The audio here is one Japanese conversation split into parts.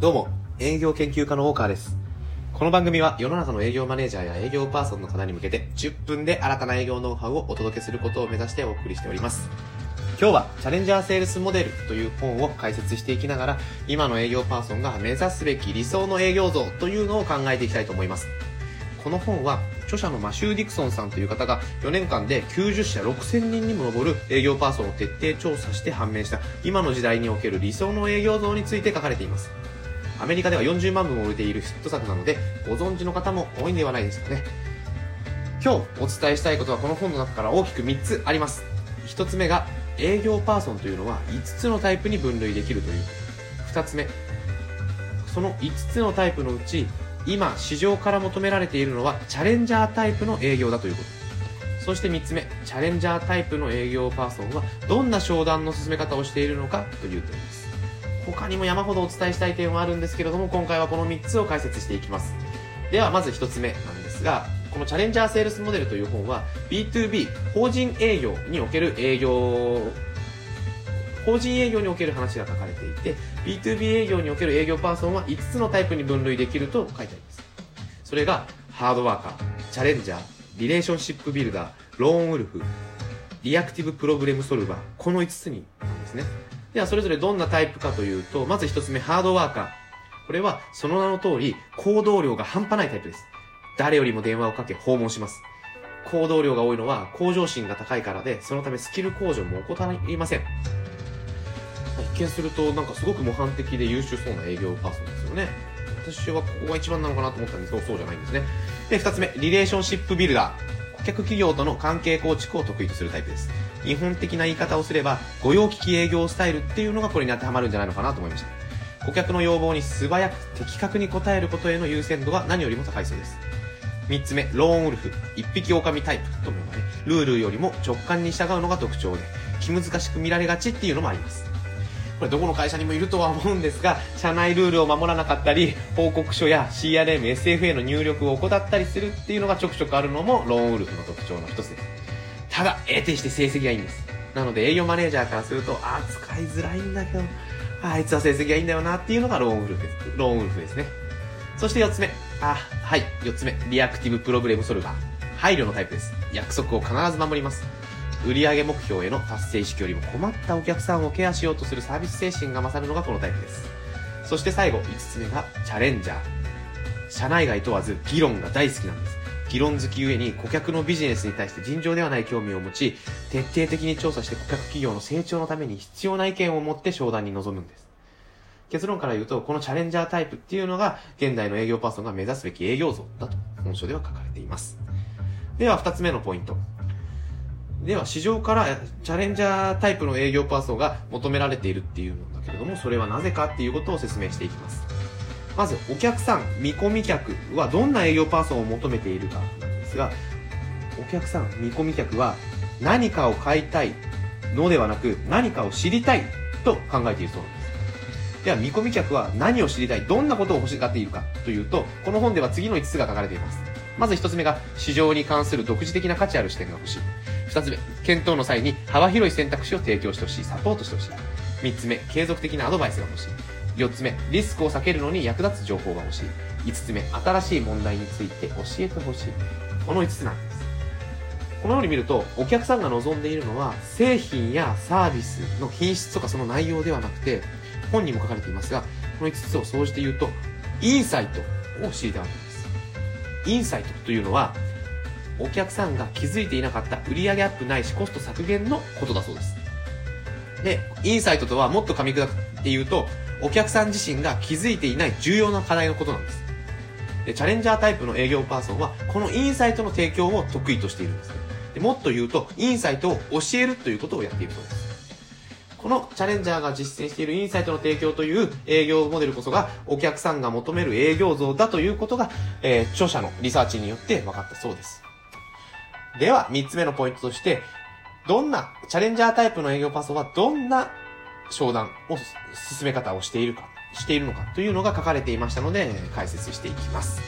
どうも、営業研究家の大川です。この番組は世の中の営業マネージャーや営業パーソンの方に向けて10分で新たな営業ノウハウをお届けすることを目指してお送りしております。今日はチャレンジャーセールスモデルという本を解説していきながら今の営業パーソンが目指すべき理想の営業像というのを考えていきたいと思います。この本は著者のマシュー・ディクソンさんという方が4年間で90社6000人にも上る営業パーソンを徹底調査して判明した今の時代における理想の営業像について書かれています。アメリカでは40万部も売れているヒット作なのでご存知の方も多いんではないですかね。今日お伝えしたいことはこの本の中から大きく3つあります。1つ目が営業パーソンというのは5つのタイプに分類できるということ。2つ目、その5つのタイプのうち今市場から求められているのはチャレンジャータイプの営業だということそして3つ目チャレンジャータイプの営業パーソンはどんな商談の進め方をしているのかという点です他にも山ほどお伝えしたい点はあるんですけれども今回はこの3つを解説していきます。ではまず1つ目なんですがこのチャレンジャーセールスモデルという本は B2B 法人営業における営業法人営業における話が書かれていて B2B 営業における営業パーソンは5つのタイプに分類できると書いてあります。それがハードワーカーチャレンジャーリレーションシップビルダーローンウルフリアクティブプロブレムソルバーこの5つになんですね。ではそれぞれどんなタイプかというとまず1つ目ハードワーカー。これはその名の通り行動量が半端ないタイプです。誰よりも電話をかけ訪問します。行動量が多いのは向上心が高いからでそのためスキル向上も怠りません。一見するとなんかすごく模範的で優秀そうな営業パーソンですよね。私はここが一番なのかなと思ったんですけどそうじゃないんですね。で2つ目リレーションシップビルダー。顧客企業との関係構築を得意とするタイプです。日本的な言い方をすれば御用聞き営業スタイルっていうのがこれに当てはまるんじゃないのかなと思いました。顧客の要望に素早く的確に応えることへの優先度が何よりも高いそうです。3つ目ローンウルフ。一匹狼タイプとも呼ばれルールよりも直感に従うのが特徴で気難しく見られがちっていうのもあります。これどこの会社にもいるとは思うんですが社内ルールを守らなかったり報告書や CRM、SFA の入力を怠ったりするっていうのがちょくちょくあるのもローンウルフの特徴の一つです。ただ得てして成績がいいんです。なので営業マネージャーからするとあ使いづらいんだけどあいつは成績がいいんだよなっていうのがローンウルフです。ローンウルフですね。そして4つ目。あはい。4つ目。リアクティブプロブレムソルバー。配慮のタイプです。約束を必ず守ります。売上目標への達成意識よりも困ったお客さんをケアしようとするサービス精神が勝るのがこのタイプです。そして最後5つ目がチャレンジャー。社内外問わず議論が大好きなんです。議論好きゆえに顧客のビジネスに対して尋常ではない興味を持ち徹底的に調査して顧客企業の成長のために必要な意見を持って商談に臨むんです。結論から言うとこのチャレンジャータイプっていうのが現代の営業パーソンが目指すべき営業像だと本書では書かれています。では2つ目のポイント。では市場からチャレンジャータイプの営業パーソンが求められているっていうんだけれどもそれはなぜかっていうことを説明していきます。まずお客さん見込み客はどんな営業パーソンを求めているかなんですがお客さん見込み客は何かを買いたいのではなく何かを知りたいと考えているそうなんです。では見込み客は何を知りたいどんなことを欲しがっているかというとこの本では次の5つが書かれています。まず1つ目が市場に関する独自的な価値ある視点が欲しい。2つ目検討の際に幅広い選択肢を提供してほしいサポートしてほしい。3つ目継続的なアドバイスが欲しい。4つ目リスクを避けるのに役立つ情報が欲しい。5つ目新しい問題について教えてほしい。この5つなんです。このように見るとお客さんが望んでいるのは製品やサービスの品質とかその内容ではなくて本にも書かれていますがこの5つを総じて言うとインサイトを知りたいわけです。インサイトというのはお客さんが気づいていなかった売上アップないしコスト削減のことだそうです。で、インサイトとはもっと噛み砕くって言うと、お客さん自身が気づいていない重要な課題のことなんです。で、チャレンジャータイプの営業パーソンは、このインサイトの提供を得意としているんです。でもっと言うと、インサイトを教えるということをやっているそうです。このチャレンジャーが実践しているインサイトの提供という営業モデルこそがお客さんが求める営業像だということが、えー、著者のリサーチによって分かったそうです。では、三つ目のポイントとして、どんな、チャレンジャータイプの営業パーソンはどんな商談を、進め方をしているか、しているのかというのが書かれていましたので、解説していきます。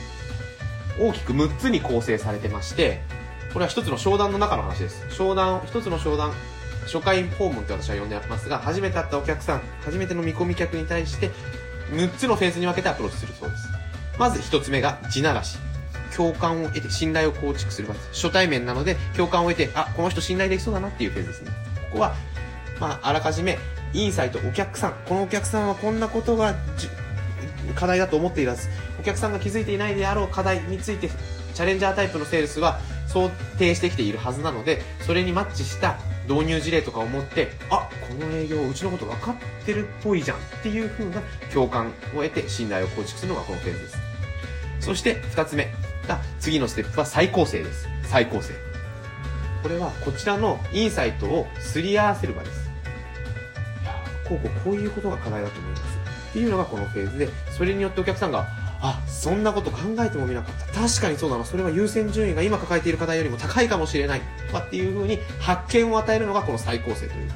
大きく6つに構成されてまして、これは一つの商談の中の話です。商談、一つの商談、初回訪問って私は呼んでますが、初めて会ったお客さん、初めての見込み客に対して、6つのフェーズに分けてアプローチするそうです。まず1つ目が地ならし。共感を得て信頼を構築する場です。初対面なので共感を得て、あ、この人信頼できそうだなっていうフェーズですね。ここは、まあ、あらかじめ、インサイト、お客さん、このお客さんはこんなことが課題だと思っていらず、お客さんが気づいていないであろう課題について、チャレンジャータイプのセールスは想定してきているはずなので、それにマッチした導入事例とかを持って、あ、この営業うちのこと分かってるっぽいじゃんっていう風な共感を得て信頼を構築するのがこのフェーズです。そして二つ目次のステップは再構成です。再構成。これはこちらのインサイトをすり合わせる場です。こうこうこういうことが課題だと思います。っていうのがこのフェーズで、それによってお客さんが、あ、そんなこと考えてもみなかった。確かにそうだな。それは優先順位が今抱えている課題よりも高いかもしれない。とかっていう風に発見を与えるのがこの再構成という。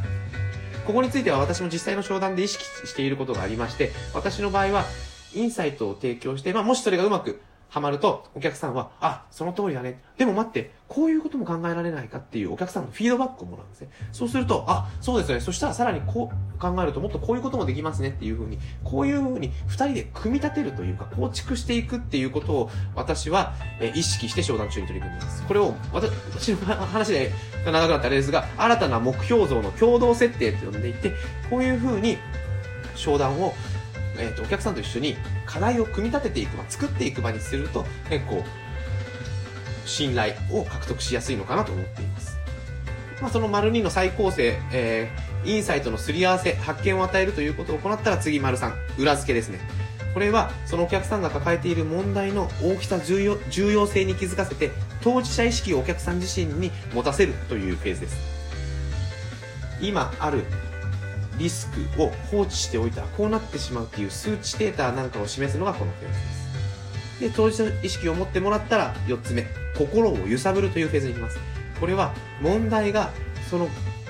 ここについては私も実際の商談で意識していることがありまして、私の場合は、インサイトを提供して、まあ、もしそれがうまくハマると、お客さんは、あ、その通りだね。でも待って、こういうことも考えられないかっていうお客さんのフィードバックをもらうんですね。そうすると、あ、そうですね。そしたらさらにこう考えるともっとこういうこともできますねっていうふうに、こういうふうに二人で組み立てるというか、構築していくっていうことを私は、え意識して商談中に取り組んでいます。これを、私の話で長くなったあれですが、新たな目標像の共同設定と呼んでいて、こういうふうに商談をえーと、お客さんと一緒に課題を組み立てていく場、作っていく場にすると、結構、信頼を獲得しやすいのかなと思っています。まあ、その丸2の再構成、えー、インサイトのすり合わせ、発見を与えるということを行ったら次丸3、裏付けですね。これは、そのお客さんが抱えている問題の大きさ重要、重要性に気づかせて、当事者意識をお客さん自身に持たせるというフェーズです。今あるリスクを放置しておいたらこうなってしまうっていう数値データなんかを示すのがこのフェーズです。で、当事者意識を持ってもらったら4つ目、心を揺さぶるというフェーズに行きます。これは問題がその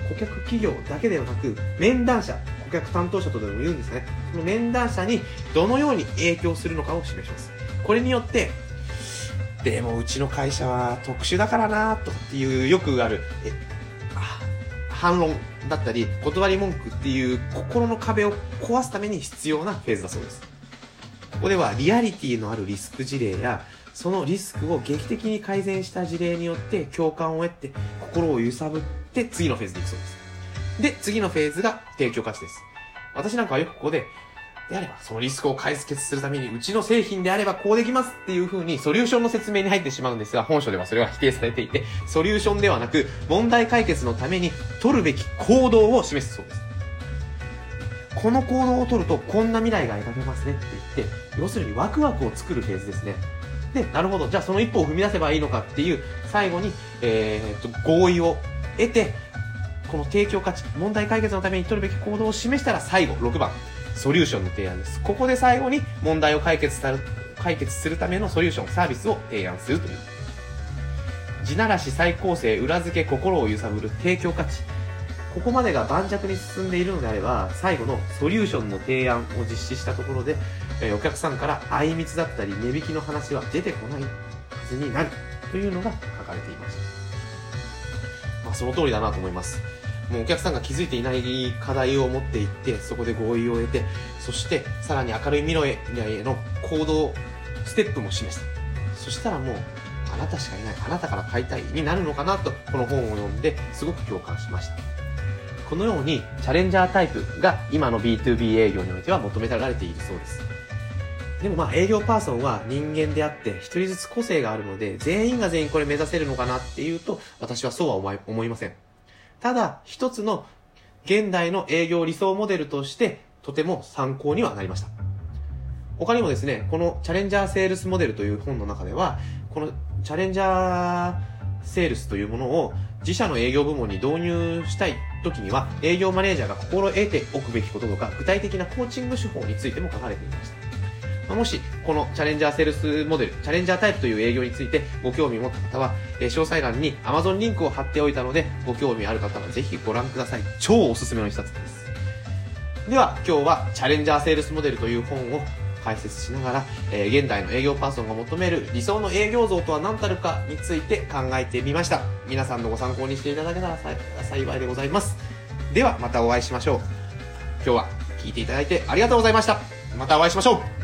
顧客企業だけではなく、面談者、顧客担当者とでも言うんですね。その面談者にどのように影響するのかを示します。これによって、でもうちの会社は特殊だからなとっていうよくある、え、反論だったり、断り文句っていう心の壁を壊すために必要なフェーズだそうです。ここではリアリティのあるリスク事例や、そのリスクを劇的に改善した事例によって共感を得て、心を揺さぶって次のフェーズに行くそうです。で、次のフェーズが提供価値です。私なんかはよくここで、であれば、そのリスクを解決するために、うちの製品であればこうできますっていう風に、ソリューションの説明に入ってしまうんですが、本書ではそれは否定されていて、ソリューションではなく、問題解決のために取るべき行動を示すそうです。この行動を取ると、こんな未来が描けますねって言って、要するにワクワクを作るフェーズですね。で、なるほど。じゃあその一歩を踏み出せばいいのかっていう、最後に、えー、っと、合意を得て、この提供価値、問題解決のために取るべき行動を示したら最後、6番。ソリューションの提案です。ここで最後に問題を解決さる解決するためのソリューション、サービスを提案するという。地ならし再構成、裏付け、心を揺さぶる、提供価値。ここまでが盤石に進んでいるのであれば、最後のソリューションの提案を実施したところで、えお客さんからあいみつだったり値引きの話は出てこないはずになるというのが書かれていました。まあ、その通りだなと思います。もうお客さんが気づいていない課題を持っていって、そこで合意を得て、そしてさらに明るい未来への行動、ステップも示した。そしたらもう、あなたしかいない、あなたから買いたいになるのかなと、この本を読んですごく共感しました。このように、チャレンジャータイプが今の B2B 営業においては求められているそうです。でもまあ営業パーソンは人間であって一人ずつ個性があるので全員が全員これ目指せるのかなっていうと私はそうは思いません。ただ、一つの現代の営業理想モデルとして、とても参考にはなりました。他にもですね、このチャレンジャーセールスモデルという本の中では、このチャレンジャーセールスというものを自社の営業部門に導入したい時には、営業マネージャーが心得ておくべきこととか、具体的なコーチング手法についても書かれていました。もし、このチャレンジャーセールスモデル、チャレンジャータイプという営業についてご興味を持った方は、え、詳細欄に Amazon リンクを貼っておいたので、ご興味ある方はぜひご覧ください。超おすすめの一冊です。では、今日はチャレンジャーセールスモデルという本を解説しながら、えー、現代の営業パーソンが求める理想の営業像とは何たるかについて考えてみました。皆さんのご参考にしていただけたら幸いでございます。では、またお会いしましょう。今日は聞いていただいてありがとうございました。またお会いしましょう